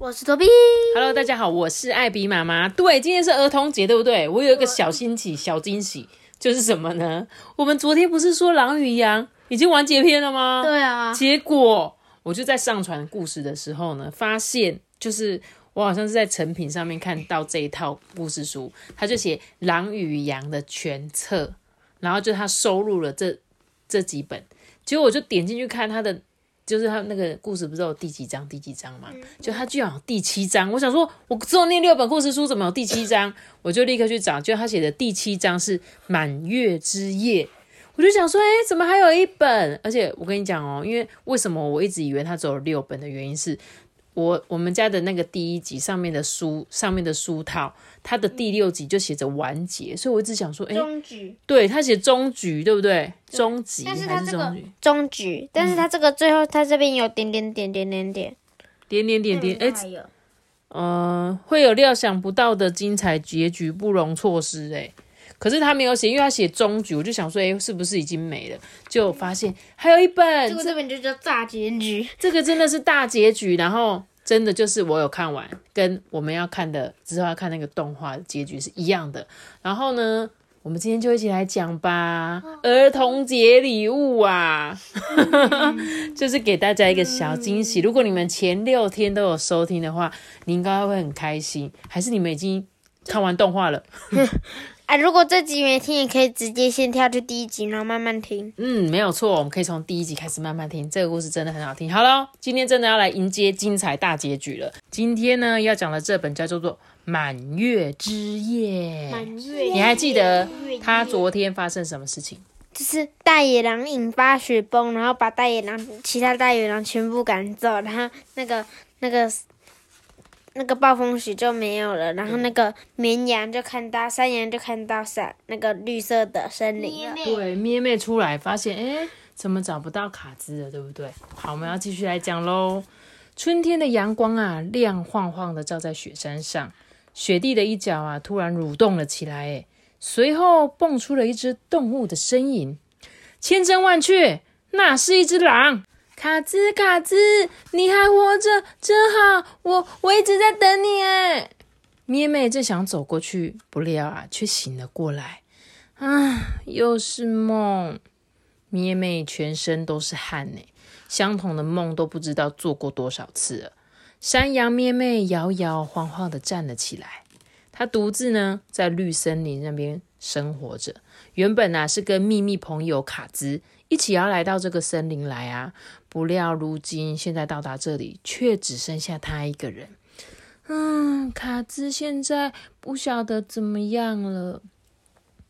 我是托比。Hello，大家好，我是艾比妈妈。对，今天是儿童节，对不对？我有一个小惊喜，小惊喜就是什么呢？我们昨天不是说《狼与羊》已经完结篇了吗？对啊，结果我就在上传故事的时候呢，发现就是我好像是在成品上面看到这一套故事书，他就写《狼与羊》的全册，然后就他收录了这这几本，结果我就点进去看他的。就是他那个故事不是有第几章第几章嘛？就他居然有第七章，我想说，我只有念六本故事书，怎么有第七章？我就立刻去找，就他写的第七章是满月之夜，我就想说，哎、怎么还有一本？而且我跟你讲哦，因为为什么我一直以为他只有六本的原因是，我我们家的那个第一集上面的书上面的书套，它的第六集就写着完结，所以我一直想说，哎、终局，对，它写终局，对不对？终集但是还是终局？终局，但是它这个最后，它这边有点点点点点点，点点点点，哎、还有呃，会有料想不到的精彩结局，不容错失。哎，可是他没有写，因为他写终局，我就想说，哎、是不是已经没了？就发现还有一本，这个这本就叫大结局。这个真的是大结局，然后真的就是我有看完，跟我们要看的之后要看那个动画的结局是一样的。然后呢，我们今天就一起来讲吧，儿童节礼物啊，就是给大家一个小惊喜。如果你们前六天都有收听的话，你应该会很开心。还是你们已经看完动画了？啊，如果这集没听，也可以直接先跳去第一集，然后慢慢听。嗯，没有错，我们可以从第一集开始慢慢听，这个故事真的很好听。好了，今天真的要来迎接精彩大结局了。今天呢，要讲的这本叫做《满月之夜》，满月你还记得他昨天发生什么事情？就是大野狼引发雪崩，然后把大野狼其他大野狼全部赶走，然后那个那个那个暴风雪就没有了，然后那个绵羊就看到山羊就看到山那个绿色的森林了。对，咩咩出来发现，哎，怎么找不到卡兹了，对不对？好，我们要继续来讲喽。春天的阳光啊，亮晃晃的照在雪山上，雪地的一角啊，突然蠕动了起来，哎，随后蹦出了一只动物的身影，千真万确，那是一只狼。卡兹，卡兹，你还活着，真好！我我一直在等你哎。咩咩正想走过去，不料啊，却醒了过来。啊，又是梦。咩咩全身都是汗呢，相同的梦都不知道做过多少次了。山羊咩咩摇摇晃晃的站了起来，它独自呢在绿森林那边生活着。原本啊是跟秘密朋友卡兹一起要来到这个森林来啊，不料如今现在到达这里，却只剩下他一个人。嗯，卡兹现在不晓得怎么样了。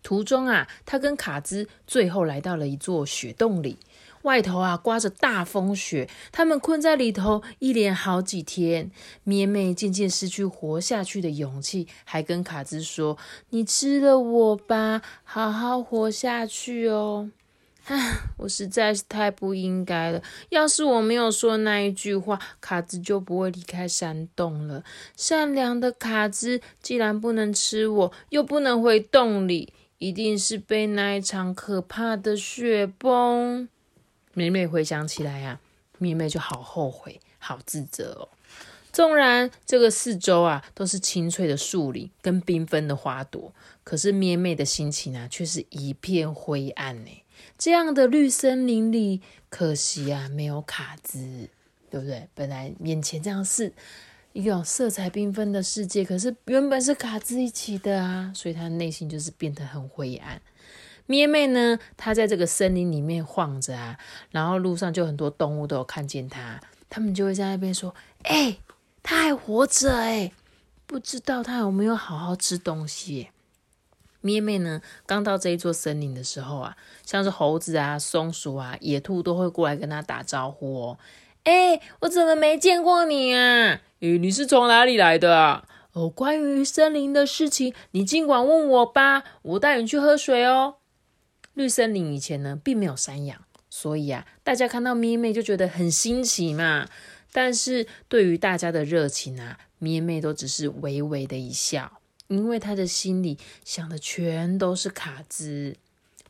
途中啊，他跟卡兹最后来到了一座雪洞里，外头啊刮着大风雪，他们困在里头一连好几天。咩妹渐渐失去活下去的勇气，还跟卡兹说：“你吃了我吧，好好活下去哦。”唉，我实在是太不应该了。要是我没有说那一句话，卡兹就不会离开山洞了。善良的卡兹既然不能吃我，又不能回洞里，一定是被那一场可怕的雪崩。美美回想起来呀、妹妹就好后悔，好自责哦。纵然这个四周啊都是清翠的树林跟缤纷的花朵，可是咩妹的心情啊却是一片灰暗呢。这样的绿森林里，可惜啊没有卡兹，对不对？本来眼前这样是一个色彩缤纷的世界，可是原本是卡兹一起的啊，所以他的内心就是变得很灰暗。咩妹呢，她在这个森林里面晃着啊，然后路上就很多动物都有看见她，他们就会在那边说：“哎、她还活着哎，不知道她有没有好好吃东西。”咩妹呢，刚到这一座森林的时候啊，像是猴子啊、松鼠啊、野兔都会过来跟她打招呼哦。哎、我怎么没见过你啊？你是从哪里来的啊？哦，关于森林的事情，你尽管问我吧，我带你去喝水哦。绿森林以前呢，并没有山羊，所以啊，大家看到咩妹就觉得很新奇嘛。但是对于大家的热情啊，咩妹都只是微微的一笑，因为他的心里想的全都是卡兹。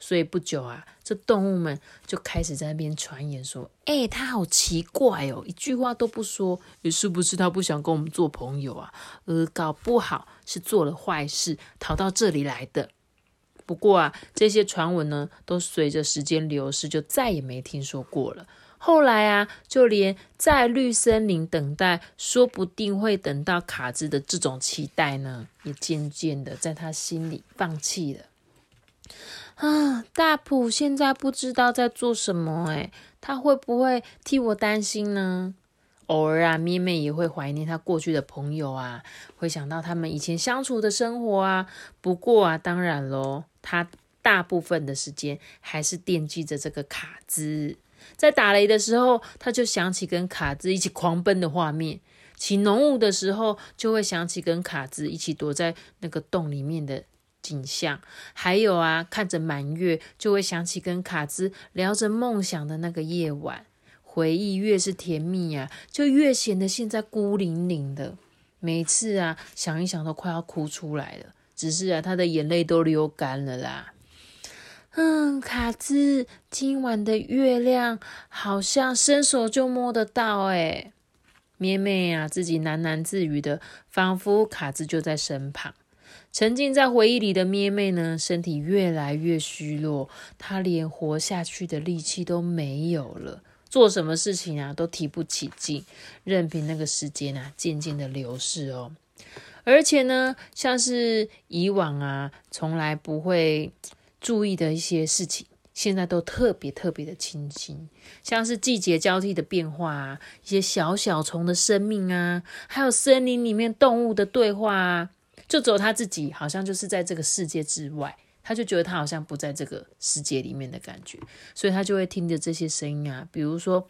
所以不久啊，这动物们就开始在那边传言说：“哎，他好奇怪哦，一句话都不说，是不是他不想跟我们做朋友啊？呃，搞不好是做了坏事逃到这里来的。”不过啊，这些传闻呢，都随着时间流逝，就再也没听说过了。后来啊，就连在绿森林等待，说不定会等到卡兹的这种期待呢，也渐渐的在他心里放弃了。啊，大普现在不知道在做什么，诶他会不会替我担心呢？偶尔啊，咩咩也会怀念他过去的朋友啊，会想到他们以前相处的生活啊。不过啊，当然喽，他大部分的时间还是惦记着这个卡兹。在打雷的时候，他就想起跟卡兹一起狂奔的画面；起浓雾的时候，就会想起跟卡兹一起躲在那个洞里面的。景象，还有啊，看着满月，就会想起跟卡兹聊着梦想的那个夜晚。回忆越是甜蜜啊，就越显得现在孤零零的。每次啊，想一想都快要哭出来了。只是啊，他的眼泪都流干了啦。嗯，卡兹，今晚的月亮好像伸手就摸得到哎。咩咩啊，自己喃喃自语的，仿佛卡兹就在身旁。沉浸在回忆里的咩咩呢，身体越来越虚弱，她连活下去的力气都没有了，做什么事情啊都提不起劲，任凭那个时间啊渐渐的流逝哦。而且呢，像是以往啊从来不会注意的一些事情，现在都特别特别的清新，像是季节交替的变化啊，一些小小虫的生命啊，还有森林里面动物的对话啊。就只有他自己，好像就是在这个世界之外，他就觉得他好像不在这个世界里面的感觉，所以他就会听着这些声音啊，比如说，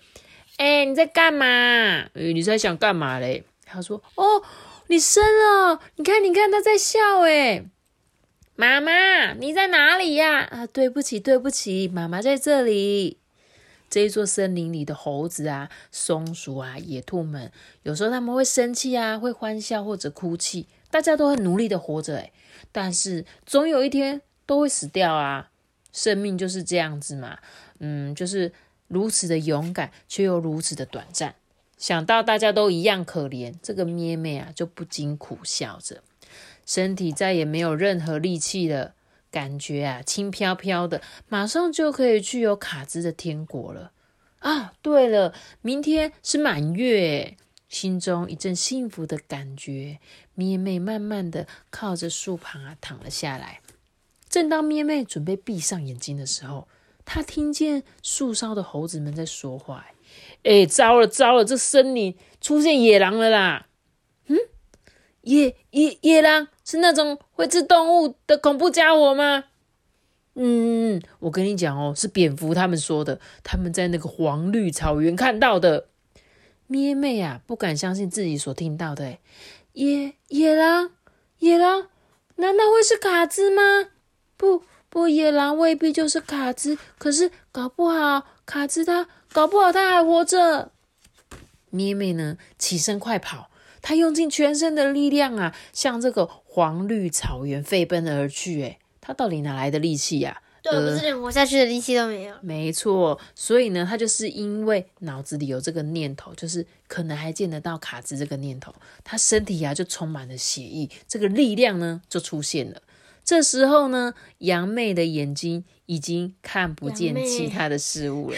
哎，你在干嘛？你在想干嘛嘞？他说，哦，你生了，你看，你看，他在笑，哎，妈妈，你在哪里呀？啊，对不起，对不起，妈妈在这里。这一座森林里的猴子啊、松鼠啊、野兔们，有时候他们会生气啊，会欢笑或者哭泣。大家都很努力的活着，诶但是总有一天都会死掉啊！生命就是这样子嘛，嗯，就是如此的勇敢，却又如此的短暂。想到大家都一样可怜，这个咩咩啊，就不禁苦笑着，身体再也没有任何力气了，感觉啊轻飘飘的，马上就可以去有卡兹的天国了啊！对了，明天是满月。心中一阵幸福的感觉，咩咩慢慢的靠着树旁啊躺了下来。正当咩咩准备闭上眼睛的时候，他听见树梢的猴子们在说话：“哎，糟了糟了，这森林出现野狼了啦！”嗯，野野野狼是那种会吃动物的恐怖家伙吗？嗯，我跟你讲哦，是蝙蝠他们说的，他们在那个黄绿草原看到的。咩妹啊，不敢相信自己所听到的，野野狼，野狼，难道会是卡兹吗？不不，野狼未必就是卡兹，可是搞不好卡兹他，搞不好他还活着。咩妹呢，起身快跑，他用尽全身的力量啊，向这个黄绿草原飞奔而去。诶他到底哪来的力气呀？对，不是连活下去的力气都没有。没错，所以呢，他就是因为脑子里有这个念头，就是可能还见得到卡兹这个念头，他身体啊就充满了血意，这个力量呢就出现了。这时候呢，杨妹的眼睛已经看不见其他的事物了。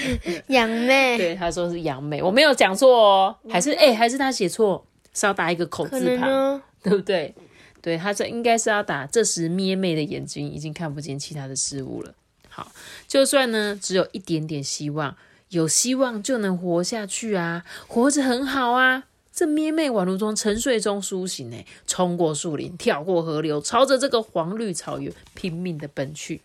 杨妹，对，他说是杨妹，我没有讲错哦，还是哎，还是他写错，是要打一个口字旁，对不对？对，他这应该是要打。这时，咩妹的眼睛已经看不见其他的事物了。好，就算呢，只有一点点希望，有希望就能活下去啊，活着很好啊。这咩妹宛如从沉睡中苏醒，哎，冲过树林，跳过河流，朝着这个黄绿草原拼命的奔去。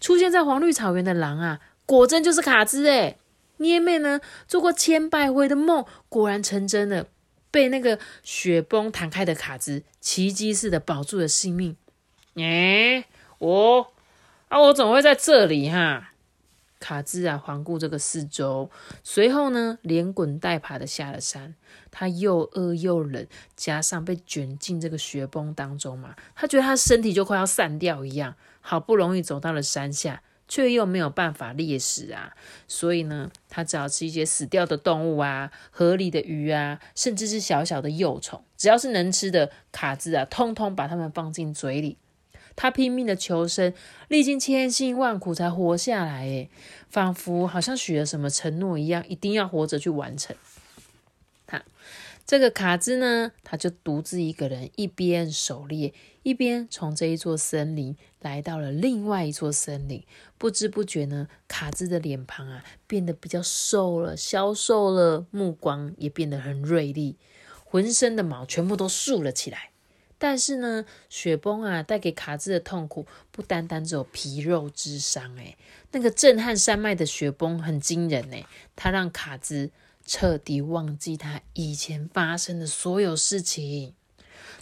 出现在黄绿草原的狼啊，果真就是卡兹哎。咩妹呢，做过千百回的梦，果然成真了。被那个雪崩弹开的卡兹奇迹似的保住了性命。哎，我啊，我怎么会在这里哈？卡兹啊，环顾这个四周，随后呢，连滚带爬的下了山。他又饿又冷，加上被卷进这个雪崩当中嘛，他觉得他身体就快要散掉一样。好不容易走到了山下，却又没有办法猎食啊，所以呢，他只好吃一些死掉的动物啊、河里的鱼啊，甚至是小小的幼虫，只要是能吃的卡兹啊，通通把它们放进嘴里。他拼命的求生，历经千辛万苦才活下来，诶，仿佛好像许了什么承诺一样，一定要活着去完成。他这个卡兹呢，他就独自一个人，一边狩猎，一边从这一座森林来到了另外一座森林。不知不觉呢，卡兹的脸庞啊变得比较瘦了，消瘦了，目光也变得很锐利，浑身的毛全部都竖了起来。但是呢，雪崩啊带给卡兹的痛苦不单单只有皮肉之伤，诶，那个震撼山脉的雪崩很惊人，诶，它让卡兹彻底忘记他以前发生的所有事情。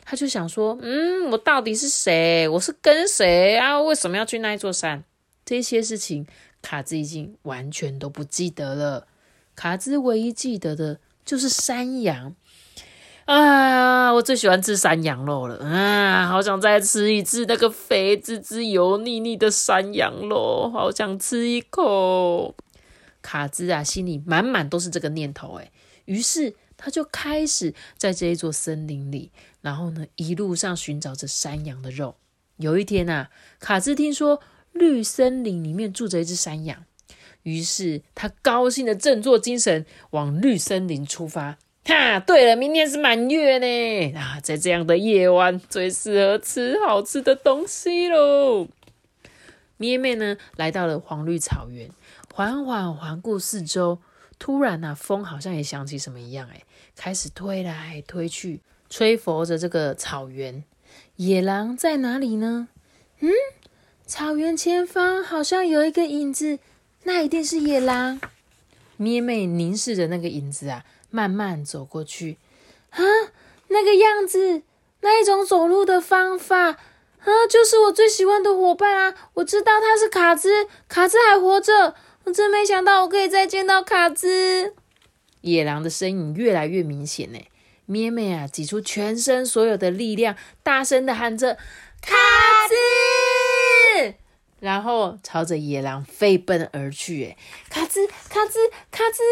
他就想说，嗯，我到底是谁？我是跟谁啊？为什么要去那一座山？这些事情，卡兹已经完全都不记得了。卡兹唯一记得的就是山羊。啊，我最喜欢吃山羊肉了啊！好想再吃一次那个肥滋滋、油腻腻的山羊肉，好想吃一口。卡兹啊，心里满满都是这个念头诶于是他就开始在这一座森林里，然后呢，一路上寻找着山羊的肉。有一天啊，卡兹听说绿森林里面住着一只山羊，于是他高兴的振作精神，往绿森林出发。哈，对了，明天是满月呢啊，在这样的夜晚最适合吃好吃的东西喽。咩咩呢，来到了黄绿草原，缓缓环顾四周，突然呐，风好像也想起什么一样，哎，开始推来推去，吹拂着这个草原。野狼在哪里呢？嗯，草原前方好像有一个影子，那一定是野狼。咩妹凝视着那个影子啊。慢慢走过去，啊，那个样子，那一种走路的方法，啊，就是我最喜欢的伙伴啊！我知道他是卡兹，卡兹还活着，我真没想到我可以再见到卡兹。野狼的身影越来越明显呢，咩咩啊，挤出全身所有的力量，大声的喊着“卡兹”，然后朝着野狼飞奔而去。哎，卡兹，卡兹，卡兹。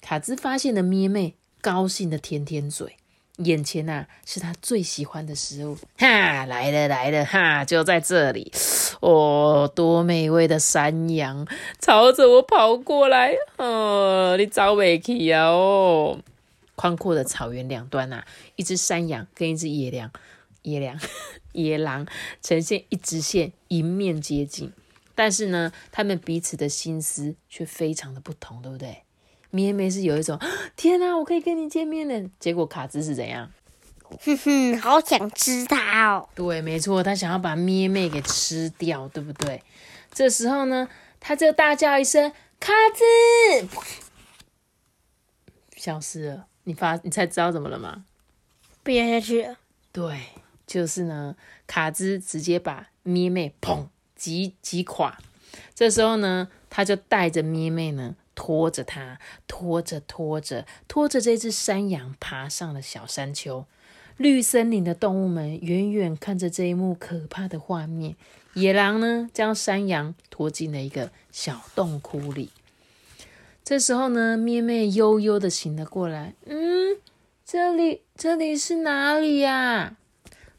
卡兹发现了咩咩，高兴的舔舔嘴，眼前呐是他最喜欢的食物，哈，来了来了，哈，就在这里，哦，多美味的山羊，朝着我跑过来，哦，你找不起啊，哦，宽阔的草原两端呐，一只山羊跟一只野狼，野狼，野狼呈现一直线，迎面接近，但是呢，他们彼此的心思却非常的不同，对不对？咩咩是有一种 天哪，我可以跟你见面了。结果卡兹是怎样？哼哼，好想吃它哦。对，没错，他想要把咩妹给吃掉，对不对？这时候呢，他就大叫一声：“卡兹！”消失了。你发，你才知道怎么了吗？憋下去了。对，就是呢，卡兹直接把咩妹砰击击垮。这时候呢，他就带着咩妹呢。拖着它，拖着拖着拖着这只山羊爬上了小山丘。绿森林的动物们远远看着这一幕可怕的画面。野狼呢，将山羊拖进了一个小洞窟里。这时候呢，咩咩悠悠的醒了过来。嗯，这里这里是哪里呀？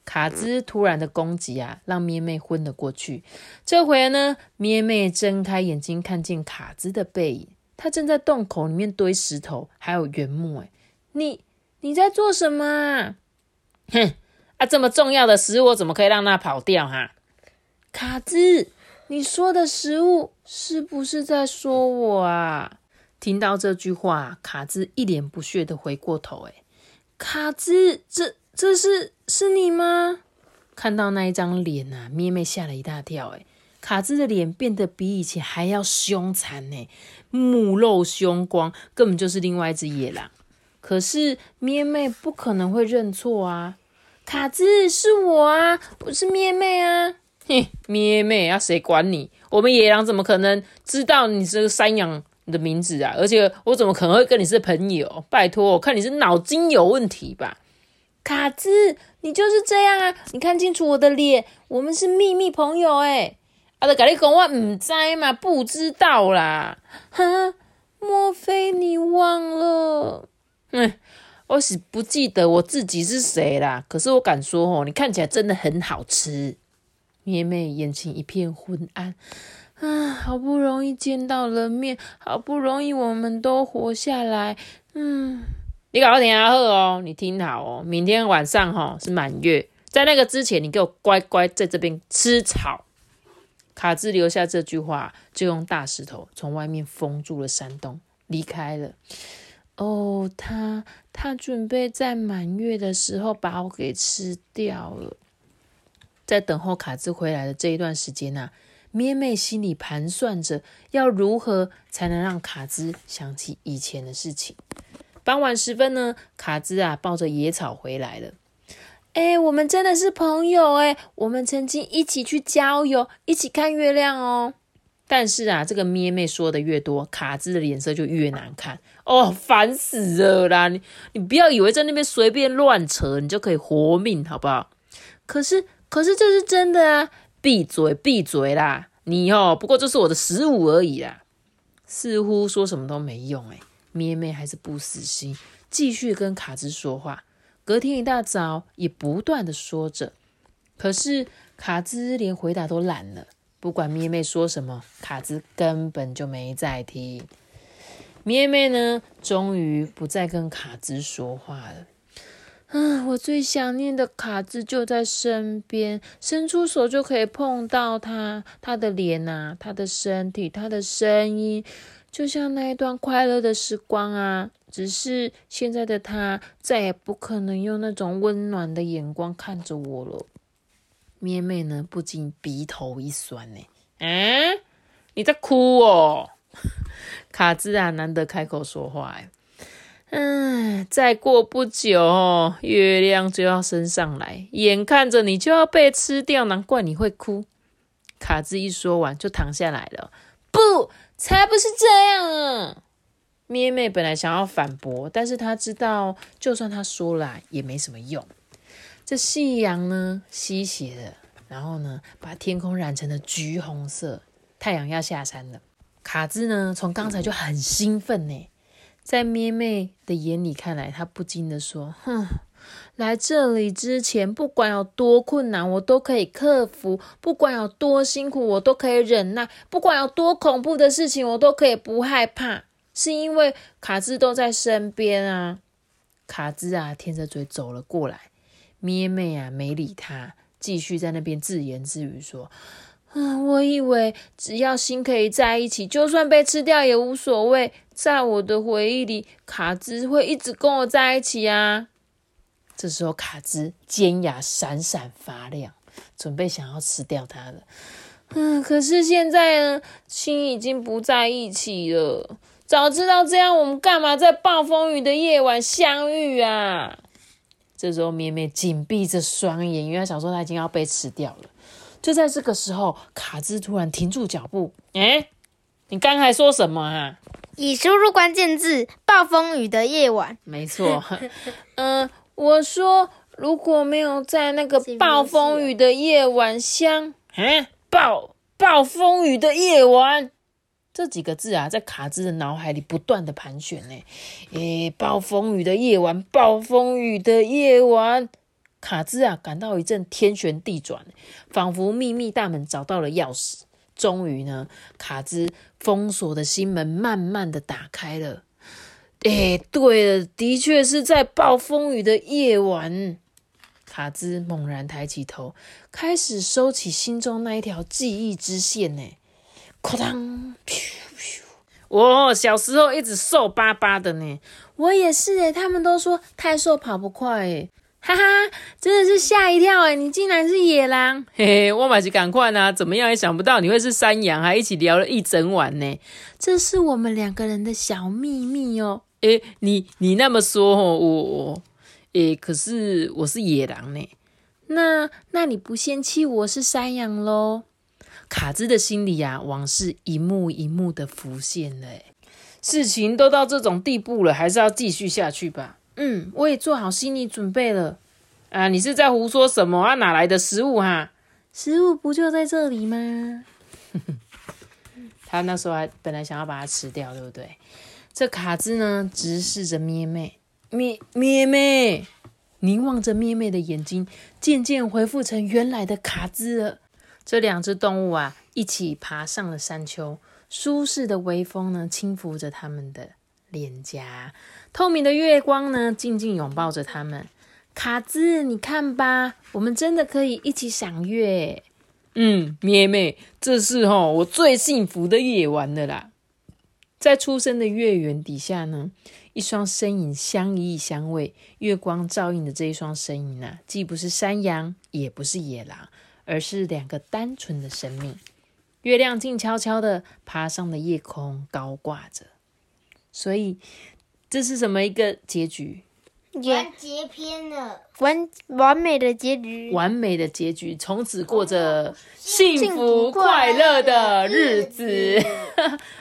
卡兹突然的攻击啊，让咩咩昏了过去。这回呢，咩咩睁开眼睛，看见卡兹的背影。他正在洞口里面堆石头，还有原木。哎，你你在做什么？哼，啊，这么重要的食物，怎么可以让它跑掉？哈，卡兹，你说的食物是不是在说我啊？听到这句话，卡兹一脸不屑的回过头。哎，卡兹，这这是是你吗？看到那一张脸啊，咩咩吓了一大跳。哎。卡兹的脸变得比以前还要凶残呢，目露凶光，根本就是另外一只野狼。可是咩妹不可能会认错啊！卡兹是我啊，不是咩妹啊！嘿，咩妹啊，谁管你？我们野狼怎么可能知道你这个山羊的名字啊？而且我怎么可能会跟你是朋友？拜托，我看你是脑筋有问题吧？卡兹，你就是这样啊！你看清楚我的脸，我们是秘密朋友哎！啊，都跟你讲我唔知嘛，不知道啦！哈，莫非你忘了？嗯，我是不记得我自己是谁啦。可是我敢说哦，你看起来真的很好吃。咩妹眼前一片昏暗，啊，好不容易见到了面，好不容易我们都活下来，嗯。你搞我听好哦，你听好哦，明天晚上哈是满月，在那个之前，你给我乖乖在这边吃草。卡兹留下这句话，就用大石头从外面封住了山洞，离开了。哦，他他准备在满月的时候把我给吃掉了。在等候卡兹回来的这一段时间呐，咩妹心里盘算着要如何才能让卡兹想起以前的事情。傍晚时分呢，卡兹啊抱着野草回来了。哎，我们真的是朋友哎，我们曾经一起去郊游，一起看月亮哦。但是啊，这个咩妹说的越多，卡兹的脸色就越难看哦，烦死了啦！你你不要以为在那边随便乱扯，你就可以活命，好不好？可是可是这是真的啊！闭嘴闭嘴啦！你哦，不过就是我的食物而已啦。似乎说什么都没用哎。咩咩还是不死心，继续跟卡兹说话。隔天一大早，也不断的说着。可是卡兹连回答都懒了，不管咩妹说什么，卡兹根本就没在听。咩妹呢，终于不再跟卡兹说话了。啊，我最想念的卡兹就在身边，伸出手就可以碰到他，他的脸呐，他的身体，他的声音。就像那一段快乐的时光啊，只是现在的他再也不可能用那种温暖的眼光看着我了。咩妹呢，不禁鼻头一酸呢。嗯，你在哭哦？卡兹啊，难得开口说话哎。嗯，再过不久，月亮就要升上来，眼看着你就要被吃掉，难怪你会哭。卡兹一说完就躺下来了。不。才不是这样啊！咩妹本来想要反驳，但是她知道，就算她说了也没什么用。这夕阳呢，西斜的，然后呢，把天空染成了橘红色，太阳要下山了。卡兹呢，从刚才就很兴奋呢，在咩妹的眼里看来，他不禁的说：“哼。”来这里之前，不管有多困难，我都可以克服；不管有多辛苦，我都可以忍耐；不管有多恐怖的事情，我都可以不害怕。是因为卡兹都在身边啊！卡兹啊，舔着嘴走了过来。咩妹啊，没理他，继续在那边自言自语说：“嗯，我以为只要心可以在一起，就算被吃掉也无所谓。在我的回忆里，卡兹会一直跟我在一起啊。”这时候，卡兹尖牙闪闪发亮，准备想要吃掉他了。嗯，可是现在呢，心已经不在一起了。早知道这样，我们干嘛在暴风雨的夜晚相遇啊？这时候，咩咩紧闭着双眼，因为他想说他已经要被吃掉了。就在这个时候，卡兹突然停住脚步。哎，你刚才说什么啊？已输入关键字：暴风雨的夜晚。没错。嗯。我说，如果没有在那个暴风雨的夜晚相，嗯，暴暴风雨的夜晚这几个字啊，在卡兹的脑海里不断的盘旋呢。诶，暴风雨的夜晚，暴风雨的夜晚，卡兹啊，感到一阵天旋地转，仿佛秘密大门找到了钥匙。终于呢，卡兹封锁的心门慢慢的打开了。诶，对了，的确是在暴风雨的夜晚。卡兹猛然抬起头，开始收起心中那一条记忆之线。呢，哐当！我小时候一直瘦巴巴的呢，我也是哎。他们都说太瘦跑不快哎，哈哈，真的是吓一跳哎！你竟然是野狼，嘿嘿，我马是赶快呢，怎么样也想不到你会是山羊，还一起聊了一整晚呢。这是我们两个人的小秘密哦。哎，你你那么说哦，我，哎，可是我是野狼呢。那那你不嫌弃我是山羊喽？卡兹的心里呀，往事一幕一幕的浮现了。事情都到这种地步了，还是要继续下去吧。嗯，我也做好心理准备了。啊，你是在胡说什么啊？哪来的食物哈？食物不就在这里吗？他那时候还本来想要把它吃掉，对不对？这卡兹呢，直视着咩咩，咩咩咩，凝望着咩咩的眼睛，渐渐恢复成原来的卡兹了。这两只动物啊，一起爬上了山丘，舒适的微风呢，轻拂着它们的脸颊，透明的月光呢，静静拥抱着它们。卡兹，你看吧，我们真的可以一起赏月。嗯，咩咩，这是哈我最幸福的夜晚了啦。在出生的月圆底下呢，一双身影相依相偎，月光照映的这一双身影啊，既不是山羊，也不是野狼。而是两个单纯的生命。月亮静悄悄的爬上了夜空，高挂着。所以这是什么一个结局？完结篇了，完完美的结局。完美的结局，从此过着幸福快乐的日子。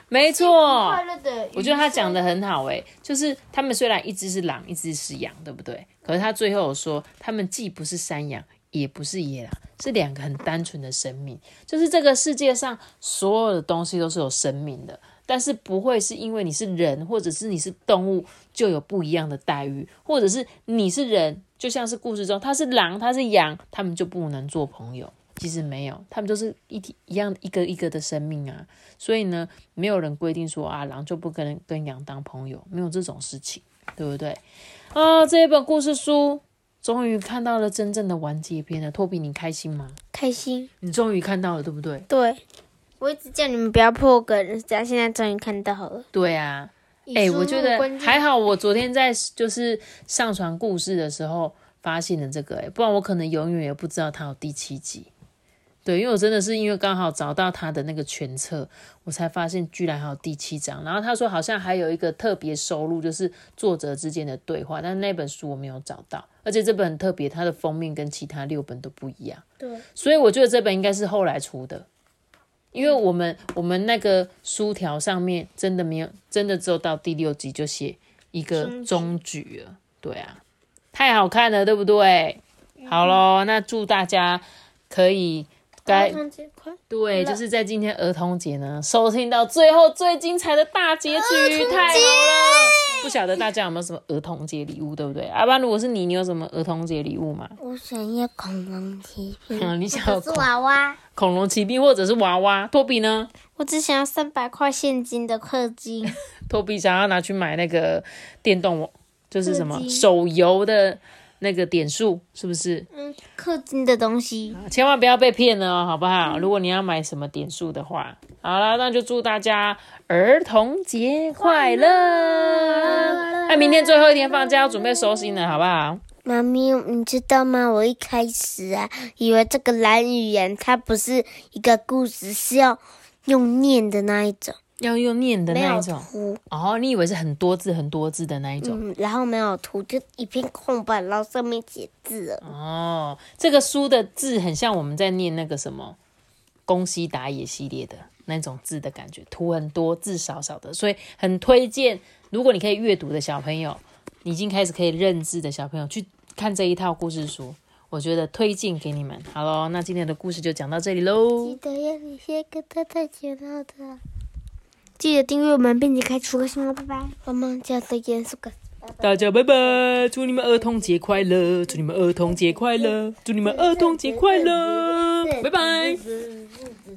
没错，快乐的。我觉得他讲的很好诶，就是他们虽然一只是狼，一只是羊，对不对？可是他最后说，他们既不是山羊。也不是野狼，是两个很单纯的生命。就是这个世界上所有的东西都是有生命的，但是不会是因为你是人，或者是你是动物就有不一样的待遇，或者是你是人，就像是故事中他是狼，他是羊，他们就不能做朋友。其实没有，他们都是一体一样一个一个的生命啊。所以呢，没有人规定说啊，狼就不跟跟羊当朋友，没有这种事情，对不对？啊，这一本故事书。终于看到了真正的完结篇了，托比，你开心吗？开心。你终于看到了，对不对？对，我一直叫你们不要破梗，家现在终于看到了。对啊，哎，我觉得还好，我昨天在就是上传故事的时候发现了这个，哎，不然我可能永远也不知道它有第七集。对，因为我真的是因为刚好找到他的那个全册，我才发现居然还有第七章。然后他说好像还有一个特别收录，就是作者之间的对话，但那本书我没有找到。而且这本很特别，它的封面跟其他六本都不一样。对，所以我觉得这本应该是后来出的，因为我们我们那个书条上面真的没有，真的只有到第六集就写一个终局了。对啊，太好看了，对不对？好喽，那祝大家可以。儿童节快对，就是在今天儿童节呢，收听到最后最精彩的大结局，太好了！不晓得大家有没有什么儿童节礼物，对不对？阿班，如果是你，你有什么儿童节礼物吗？我想要恐龙骑兵，嗯，你想要是娃娃，恐龙骑兵或者是娃娃？托比呢？我只想要三百块现金的氪金。托比想要拿去买那个电动，就是什么手游的。那个点数是不是？嗯，氪金的东西，千万不要被骗了哦，好不好？如果你要买什么点数的话，好了，那就祝大家儿童节快乐！那明天最后一天放假，要准备收心了，好不好？妈咪，你知道吗？我一开始啊，以为这个蓝语言它不是一个故事，是要用念的那一种。要用念的那一种哦，你以为是很多字很多字的那一种？嗯，然后没有图，就一片空白，然后上面写字哦，这个书的字很像我们在念那个什么宫西达也系列的那种字的感觉，图很多，字少少的，所以很推荐。如果你可以阅读的小朋友，已经开始可以认字的小朋友，去看这一套故事书，我觉得推荐给你们。好喽，那今天的故事就讲到这里喽。记得要你先跟太太讲到的。记得订阅我们，并且开出个心哦，拜拜。我们家的严肃哥，大家拜拜，祝你们儿童节快乐，祝你们儿童节快乐，祝你们儿童节快乐，拜拜。